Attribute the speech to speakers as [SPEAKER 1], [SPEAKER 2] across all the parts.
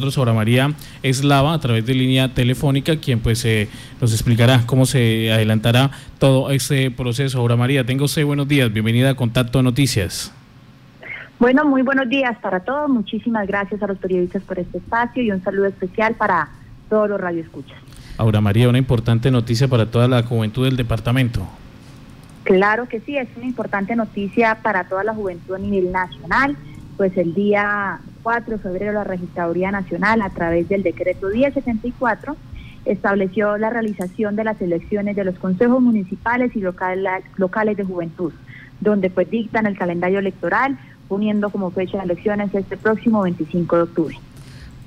[SPEAKER 1] Aura María Eslava a través de línea telefónica, quien pues eh, nos explicará cómo se adelantará todo este proceso. Aura María, tengo usted buenos días, bienvenida a Contacto Noticias.
[SPEAKER 2] Bueno, muy buenos días para todos, muchísimas gracias a los periodistas por este espacio y un saludo especial para todos los radioescuchas.
[SPEAKER 1] Aura María, una importante noticia para toda la juventud del departamento.
[SPEAKER 2] Claro que sí, es una importante noticia para toda la juventud a nivel nacional, pues el día 4 de febrero la Registraduría Nacional, a través del decreto 1074, estableció la realización de las elecciones de los consejos municipales y locales de juventud, donde pues dictan el calendario electoral, poniendo como fecha de elecciones este próximo 25 de octubre.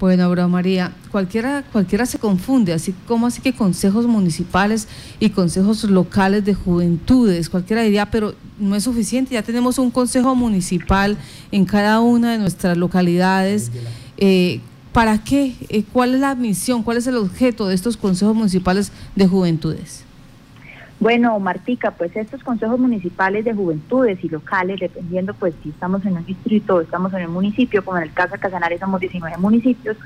[SPEAKER 3] Bueno, Abraham María, cualquiera, cualquiera se confunde, así como así que consejos municipales y consejos locales de juventudes, cualquiera diría, pero no es suficiente, ya tenemos un consejo municipal en cada una de nuestras localidades. Eh, ¿Para qué? Eh, ¿Cuál es la misión? ¿Cuál es el objeto de estos consejos municipales de juventudes?
[SPEAKER 2] Bueno, Martica, pues estos consejos municipales de juventudes y locales, dependiendo pues si estamos en un distrito o estamos en un municipio, como en el caso de Casanare somos 19 municipios,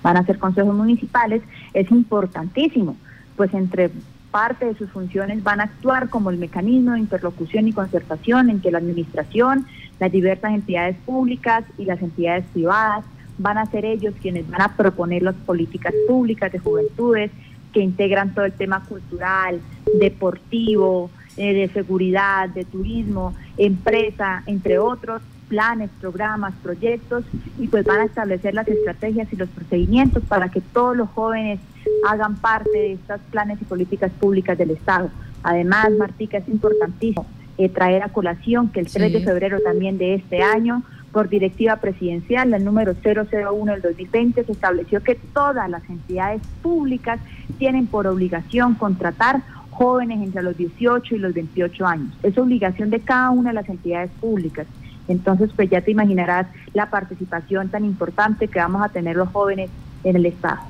[SPEAKER 2] van a ser consejos municipales, es importantísimo, pues entre parte de sus funciones van a actuar como el mecanismo de interlocución y concertación en que la administración, las diversas entidades públicas y las entidades privadas. Van a ser ellos quienes van a proponer las políticas públicas de juventudes, que integran todo el tema cultural, deportivo, eh, de seguridad, de turismo, empresa, entre otros planes, programas, proyectos y pues van a establecer las estrategias y los procedimientos para que todos los jóvenes hagan parte de estos planes y políticas públicas del Estado. Además, Martica, es importantísimo eh, traer a colación que el 3 de febrero también de este año por directiva presidencial, el número 001 del 2020, se estableció que todas las entidades públicas tienen por obligación contratar jóvenes entre los 18 y los 28 años. Es obligación de cada una de las entidades públicas. Entonces, pues ya te imaginarás la participación tan importante que vamos a tener los jóvenes en el Estado.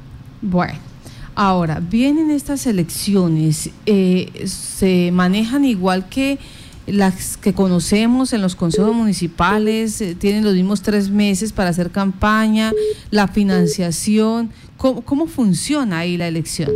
[SPEAKER 3] Bueno. Ahora, vienen estas elecciones, eh, se manejan igual que las que conocemos en los consejos municipales eh, tienen los mismos tres meses para hacer campaña, la financiación. ¿Cómo, funciona ahí la elección?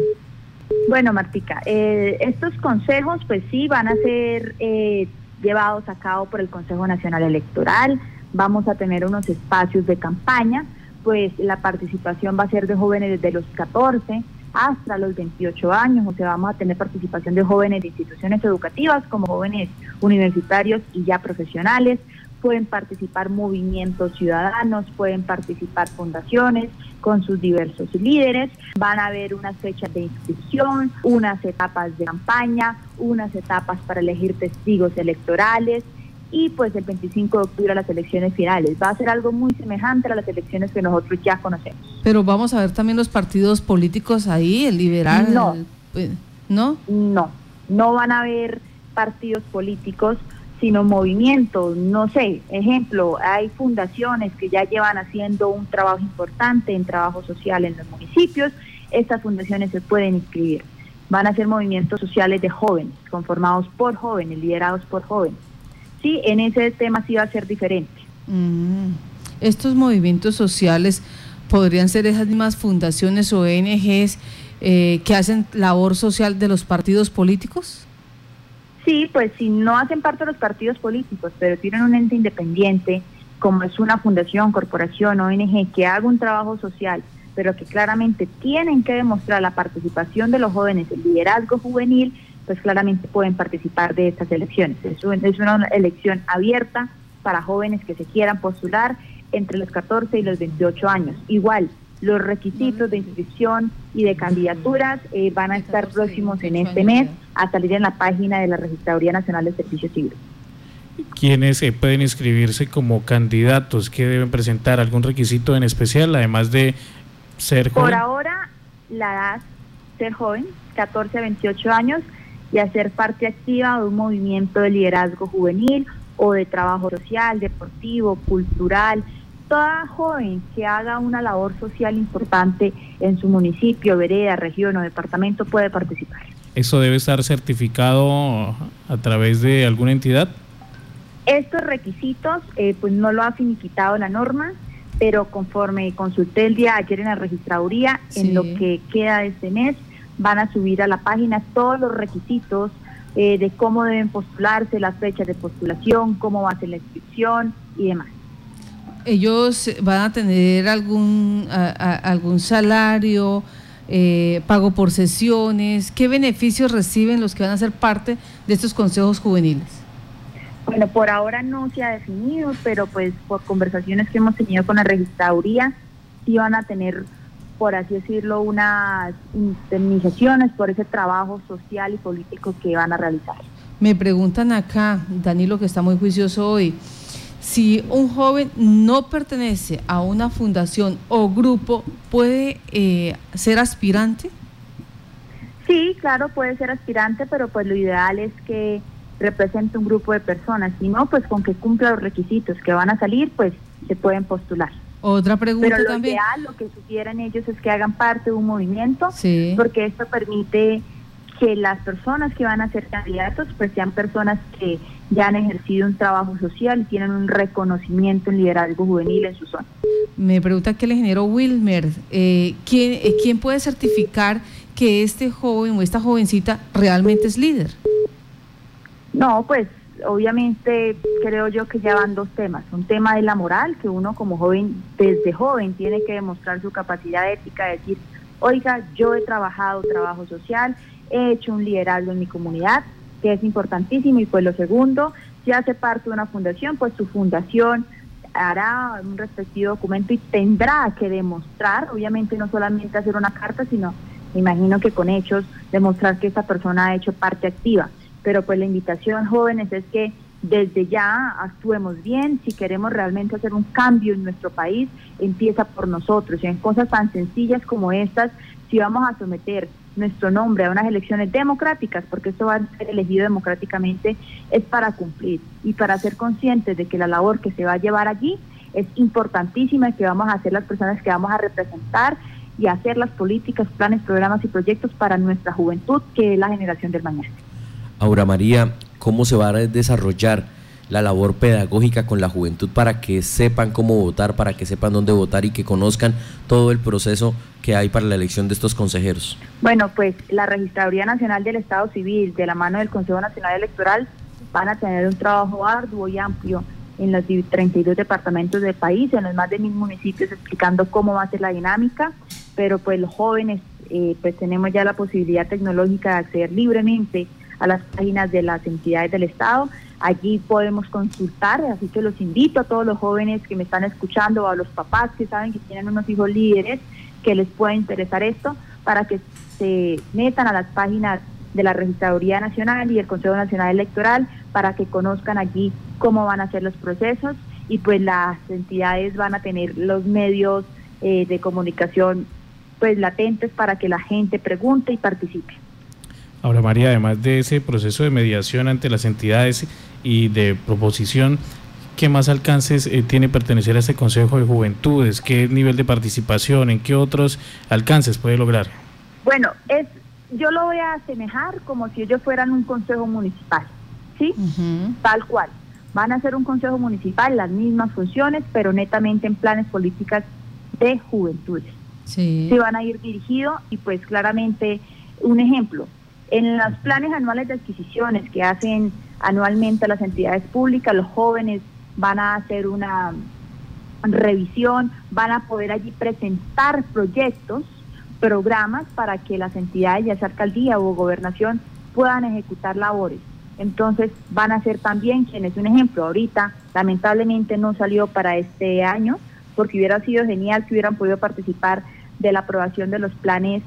[SPEAKER 2] Bueno, Martica, eh, estos consejos pues sí van a ser eh, llevados a cabo por el Consejo Nacional Electoral. Vamos a tener unos espacios de campaña, pues la participación va a ser de jóvenes desde los 14 hasta los 28 años, o sea, vamos a tener participación de jóvenes de instituciones educativas como jóvenes universitarios y ya profesionales, pueden participar movimientos ciudadanos, pueden participar fundaciones con sus diversos líderes, van a haber unas fechas de inscripción, unas etapas de campaña, unas etapas para elegir testigos electorales, y pues el 25 de octubre a las elecciones finales. Va a ser algo muy semejante a las elecciones que nosotros ya conocemos.
[SPEAKER 3] Pero vamos a ver también los partidos políticos ahí, el liberal.
[SPEAKER 2] No. Pues, ¿No? No, no van a haber partidos políticos, sino movimientos. No sé, ejemplo, hay fundaciones que ya llevan haciendo un trabajo importante en trabajo social en los municipios. Estas fundaciones se pueden inscribir. Van a ser movimientos sociales de jóvenes, conformados por jóvenes, liderados por jóvenes sí, en ese tema sí va a ser diferente.
[SPEAKER 3] Mm. Estos movimientos sociales podrían ser esas mismas fundaciones o ONGs eh, que hacen labor social de los partidos políticos?
[SPEAKER 2] Sí, pues si no hacen parte de los partidos políticos, pero tienen un ente independiente, como es una fundación, corporación, ONG, que haga un trabajo social, pero que claramente tienen que demostrar la participación de los jóvenes, el liderazgo juvenil, pues claramente pueden participar de estas elecciones. Es, una elección abierta para jóvenes que se quieran postular entre los 14 y los 28 años. Igual, los requisitos de inscripción y de candidaturas eh, van a estar próximos en este mes a salir en la página de la Registraduría Nacional de Servicios Civiles.
[SPEAKER 1] ¿Quiénes eh, pueden inscribirse como candidatos? ¿Qué deben presentar? ¿Algún requisito en especial, además de ser
[SPEAKER 2] joven? Por ahora, la edad, ser joven, 14 a 28 años, y hacer parte activa de un movimiento de liderazgo juvenil o de trabajo social, deportivo, cultural. Toda joven que haga una labor social importante en su municipio, vereda, región o departamento puede participar.
[SPEAKER 1] ¿Eso debe estar certificado a través de alguna entidad?
[SPEAKER 2] Estos requisitos, eh, pues no lo ha finiquitado la norma, pero conforme consulté el día ayer en la registraduría, en lo que queda de este mes, van a subir a la página todos los requisitos eh, de cómo deben postularse, las fechas de postulación, cómo va a ser la inscripción y demás.
[SPEAKER 3] ¿Ellos van a tener algún, algún salario, eh, pago por sesiones? ¿Qué beneficios reciben los que van a ser parte de estos consejos juveniles?
[SPEAKER 2] Bueno, por ahora no se ha definido, pero pues por conversaciones que hemos tenido con la registraduría, sí van a tener, por así decirlo, unas indemnizaciones por ese trabajo social y político que van a realizar.
[SPEAKER 3] Me preguntan acá, Danilo, que está muy juicioso hoy, si un joven no pertenece a una fundación o grupo, ¿puede eh, ser aspirante?
[SPEAKER 2] Sí, claro, puede ser aspirante, pero pues lo ideal es que representa un grupo de personas, si no, pues con que cumpla los requisitos que van a salir, pues se pueden postular.
[SPEAKER 3] Otra pregunta
[SPEAKER 2] Pero lo
[SPEAKER 3] también.
[SPEAKER 2] Ideal, lo que sugieran ellos es que hagan parte de un movimiento, porque esto permite que las personas que van a ser candidatos pues sean personas que ya han ejercido un trabajo social y tienen un reconocimiento en liderazgo juvenil en su zona.
[SPEAKER 3] Me pregunta que el ingeniero Wilmer, eh, ¿quién, eh, ¿quién puede certificar que este joven o esta jovencita realmente es líder?
[SPEAKER 2] No, pues obviamente creo yo que ya van dos temas. Un tema de la moral, que uno como joven, desde joven, tiene que demostrar su capacidad ética, de decir, oiga, yo he trabajado trabajo social, he hecho un liderazgo en mi comunidad, que es importantísimo. Y pues lo segundo, si hace parte de una fundación, pues su fundación hará un respectivo documento y tendrá que demostrar, obviamente no solamente hacer una carta, sino, me imagino que con hechos, demostrar que esa persona ha hecho parte activa pero pues la invitación jóvenes es que desde ya actuemos bien, si queremos realmente hacer un cambio en nuestro país, empieza por nosotros, y en cosas tan sencillas como estas, si vamos a someter nuestro nombre a unas elecciones democráticas, porque esto va a ser elegido democráticamente, es para cumplir y para ser conscientes de que la labor que se va a llevar allí es importantísima y que vamos a hacer las personas que vamos a representar y hacer las políticas, planes, programas y proyectos para nuestra juventud, que es la generación del mañana.
[SPEAKER 4] Aura María, ¿cómo se va a desarrollar la labor pedagógica con la juventud para que sepan cómo votar, para que sepan dónde votar y que conozcan todo el proceso que hay para la elección de estos consejeros?
[SPEAKER 2] Bueno, pues la Registraduría Nacional del Estado Civil, de la mano del Consejo Nacional Electoral, van a tener un trabajo arduo y amplio en los 32 departamentos del país, en los más de mil municipios, explicando cómo va a ser la dinámica, pero pues los jóvenes, eh, pues tenemos ya la posibilidad tecnológica de acceder libremente a las páginas de las entidades del Estado. Allí podemos consultar, así que los invito a todos los jóvenes que me están escuchando o a los papás que saben que tienen unos hijos líderes que les pueda interesar esto para que se metan a las páginas de la Registraduría Nacional y el Consejo Nacional Electoral para que conozcan allí cómo van a ser los procesos y pues las entidades van a tener los medios eh, de comunicación pues latentes para que la gente pregunte y participe.
[SPEAKER 1] Ahora, María, además de ese proceso de mediación ante las entidades y de proposición, ¿qué más alcances eh, tiene pertenecer a este Consejo de Juventudes? ¿Qué nivel de participación? ¿En qué otros alcances puede lograr?
[SPEAKER 2] Bueno, es, yo lo voy a asemejar como si ellos fueran un consejo municipal, ¿sí? Tal cual. Van a ser un consejo municipal, las mismas funciones, pero netamente en planes políticas de juventudes. Sí. Se van a ir dirigidos y pues claramente un ejemplo, en los planes anuales de adquisiciones que hacen anualmente las entidades públicas, los jóvenes van a hacer una revisión, van a poder allí presentar proyectos, programas para que las entidades, ya sea alcaldía o gobernación, puedan ejecutar labores. Entonces van a ser también quienes, un ejemplo, ahorita lamentablemente no salió para este año, porque hubiera sido genial que hubieran podido participar de la aprobación de los planes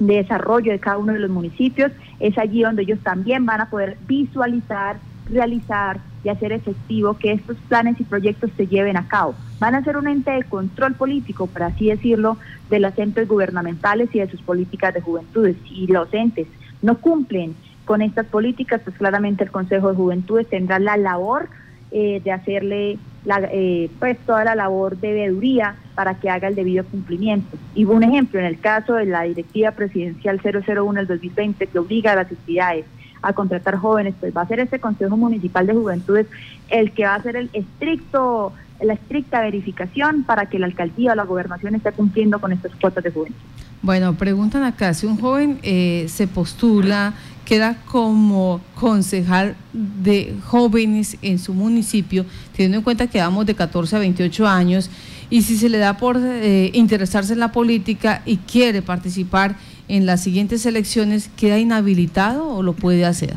[SPEAKER 2] de desarrollo de cada uno de los municipios, es allí donde ellos también van a poder visualizar, realizar y hacer efectivo que estos planes y proyectos se lleven a cabo. Van a ser un ente de control político, por así decirlo, de los entes gubernamentales y de sus políticas de juventudes. Y los entes no cumplen con estas políticas, pues claramente el Consejo de Juventudes tendrá la labor eh, de hacerle la, eh, pues toda la labor de veeduría para que haga el debido cumplimiento. Y un ejemplo, en el caso de la Directiva Presidencial 001 del 2020 que obliga a las entidades a contratar jóvenes, pues va a ser este Consejo Municipal de Juventudes el que va a ser el estricto la estricta verificación para que la alcaldía o la gobernación esté cumpliendo con estas cuotas de juventud.
[SPEAKER 3] Bueno, preguntan acá, si un joven eh, se postula, queda como concejal de jóvenes en su municipio, teniendo en cuenta que vamos de 14 a 28 años, y si se le da por eh, interesarse en la política y quiere participar en las siguientes elecciones, ¿queda inhabilitado o lo puede hacer?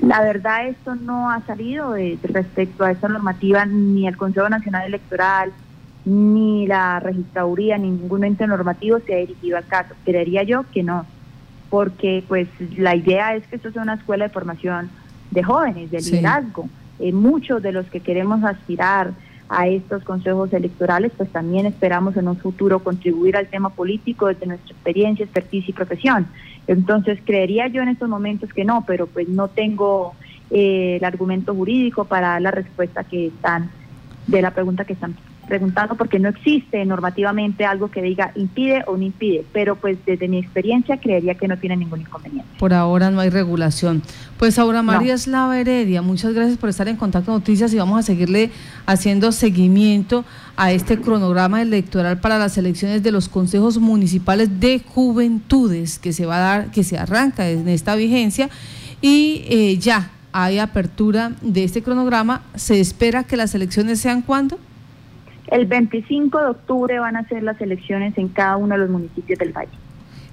[SPEAKER 2] La verdad, esto no ha salido respecto a esta normativa ni el Consejo Nacional Electoral, ni la registraduría, ni ningún ente normativo se ha dirigido al caso. Creería yo que no, porque pues la idea es que esto sea una escuela de formación de jóvenes, de liderazgo. Eh, muchos de los que queremos aspirar a estos consejos electorales, pues también esperamos en un futuro contribuir al tema político desde nuestra experiencia, expertise y profesión. Entonces, creería yo en estos momentos que no, pero pues no tengo eh, el argumento jurídico para dar la respuesta que están de la pregunta que están preguntando porque no existe normativamente algo que diga impide o no impide, pero pues desde mi experiencia creería que no tiene ningún inconveniente.
[SPEAKER 3] Por ahora no hay regulación. Pues ahora María Heredia, muchas gracias por estar en Contacto Noticias y vamos a seguirle haciendo seguimiento a este cronograma electoral para las elecciones de los consejos municipales de juventudes que se va a dar, que se arranca en esta vigencia y eh, ya hay apertura de este cronograma. ¿Se espera que las elecciones sean cuándo?
[SPEAKER 2] El 25 de octubre van a ser las elecciones en cada uno de los municipios del valle.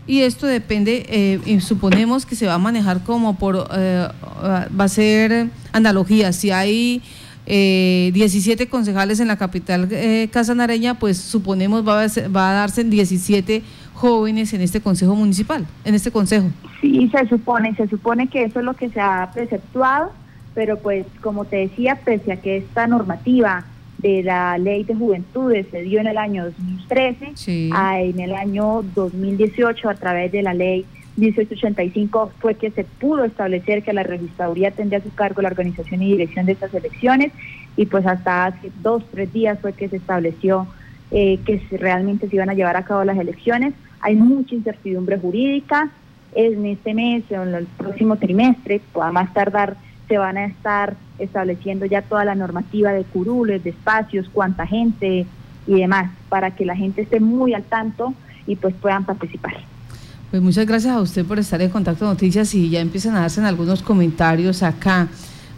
[SPEAKER 3] Y esto depende, eh, suponemos que se va a manejar como por, eh, va a ser analogía, si hay eh, 17 concejales en la capital eh, casanareña, pues suponemos va a, va a darse 17 jóvenes en este consejo municipal, en este consejo.
[SPEAKER 2] Sí, se supone, se supone que eso es lo que se ha preceptuado, pero pues como te decía, pese a que esta normativa de la ley de juventudes se dio en el año 2013, a, en el año 2018 a través de la ley 1885 fue que se pudo establecer que la registraduría tendría a su cargo la organización y dirección de estas elecciones y pues hasta hace dos, tres días fue que se estableció eh, que realmente se iban a llevar a cabo las elecciones. Hay mucha incertidumbre jurídica, en este mes o en el próximo trimestre, a más tardar se van a estar estableciendo ya toda la normativa de curules, de espacios, cuánta gente y demás, para que la gente esté muy al tanto y pues puedan participar.
[SPEAKER 3] Pues muchas gracias a usted por estar en Contacto Noticias y ya empiezan a darse algunos comentarios acá.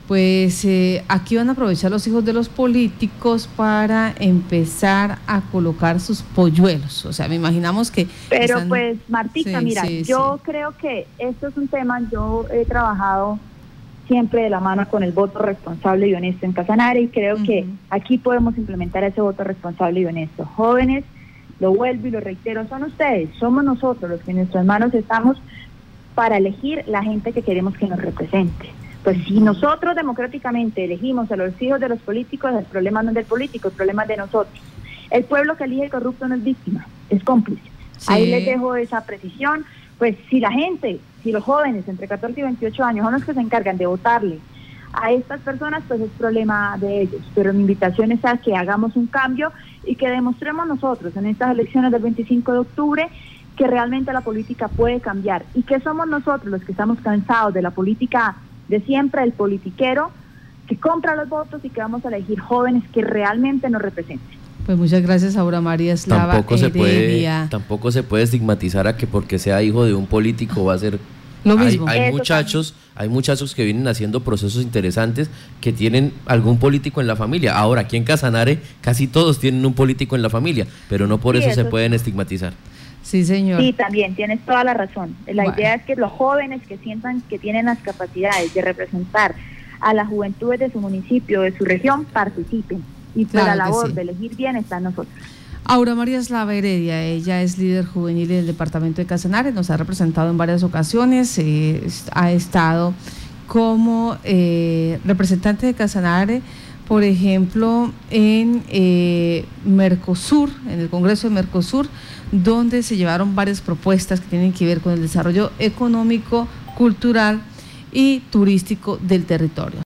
[SPEAKER 3] Pues eh, aquí van a aprovechar los hijos de los políticos para empezar a colocar sus polluelos. O sea, me imaginamos que...
[SPEAKER 2] Pero pues, Martica, mira, yo creo que esto es un tema, yo he trabajado siempre de la mano con el voto responsable y honesto en Casanare y creo que aquí podemos implementar ese voto responsable y honesto. Jóvenes, lo vuelvo y lo reitero, son ustedes, somos nosotros los que en nuestras manos estamos para elegir la gente que queremos que nos represente. Pues si nosotros democráticamente elegimos a los hijos de los políticos, el problema no es del político, el problema es de nosotros. El pueblo que elige corrupto no es víctima, es cómplice. Ahí les dejo esa precisión. Pues si la gente si los jóvenes entre 14 y 28 años son los que se encargan de votarle a estas personas, pues es problema de ellos. Pero mi invitación es a que hagamos un cambio y que demostremos nosotros en estas elecciones del 25 de octubre que realmente la política puede cambiar y que somos nosotros los que estamos cansados de la política de siempre, el politiquero, que compra los votos y que vamos a elegir jóvenes que realmente nos representen.
[SPEAKER 3] Pues muchas gracias, Aura María Eslava
[SPEAKER 4] tampoco se puede Tampoco se puede estigmatizar a que porque sea hijo de un político va a ser hay, muchachos, hay muchachos que vienen haciendo procesos interesantes que tienen algún político en la familia. Ahora, aquí en Casanare casi todos tienen un político en la familia, pero no por eso, se pueden estigmatizar.
[SPEAKER 3] Sí, señor.
[SPEAKER 2] Sí, también, tienes toda la razón. La idea es que los jóvenes que sientan que tienen las capacidades de representar a las juventudes de su municipio, de su región, participen. Y para la labor de elegir bien están nosotros.
[SPEAKER 3] Aura María Slava Heredia, ella es líder juvenil del departamento de Casanare, nos ha representado en varias ocasiones, eh, ha estado como eh, representante de Casanare, por ejemplo, en eh, Mercosur, en el Congreso de Mercosur, donde se llevaron varias propuestas que tienen que ver con el desarrollo económico, cultural y turístico del territorio.